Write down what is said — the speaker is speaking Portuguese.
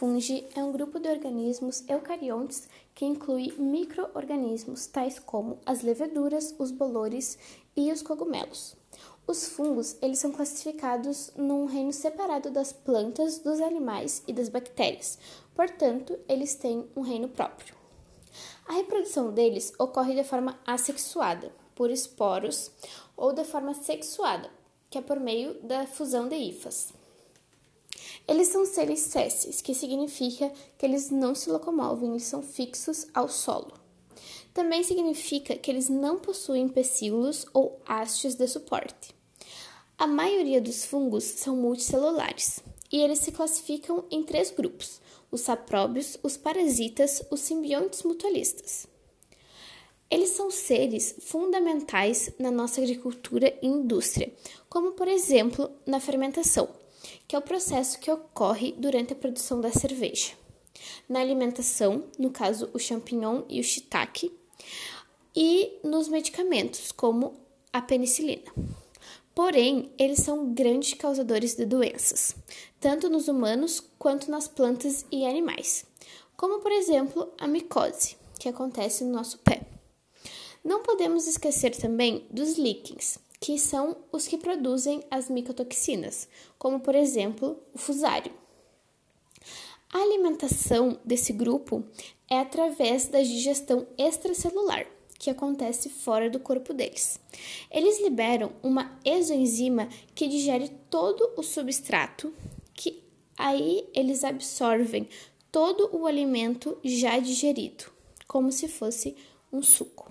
fungi é um grupo de organismos eucariontes que inclui micro-organismos tais como as leveduras, os bolores e os cogumelos. Os fungos, eles são classificados num reino separado das plantas, dos animais e das bactérias. Portanto, eles têm um reino próprio. A reprodução deles ocorre de forma assexuada, por esporos, ou de forma sexuada, que é por meio da fusão de hifas. Eles são seres sésseis, que significa que eles não se locomovem, eles são fixos ao solo. Também significa que eles não possuem pecíolos ou hastes de suporte. A maioria dos fungos são multicelulares e eles se classificam em três grupos: os sapróbios, os parasitas, os simbiontes mutualistas. Eles são seres fundamentais na nossa agricultura e indústria, como por exemplo na fermentação, que é o processo que ocorre durante a produção da cerveja. Na alimentação, no caso o champignon e o shiitake, e nos medicamentos, como a penicilina. Porém, eles são grandes causadores de doenças, tanto nos humanos quanto nas plantas e animais, como por exemplo a micose, que acontece no nosso pé. Não podemos esquecer também dos líquens, que são os que produzem as micotoxinas, como por exemplo o fusário. A alimentação desse grupo é através da digestão extracelular, que acontece fora do corpo deles. Eles liberam uma exoenzima que digere todo o substrato, que aí eles absorvem todo o alimento já digerido, como se fosse um suco.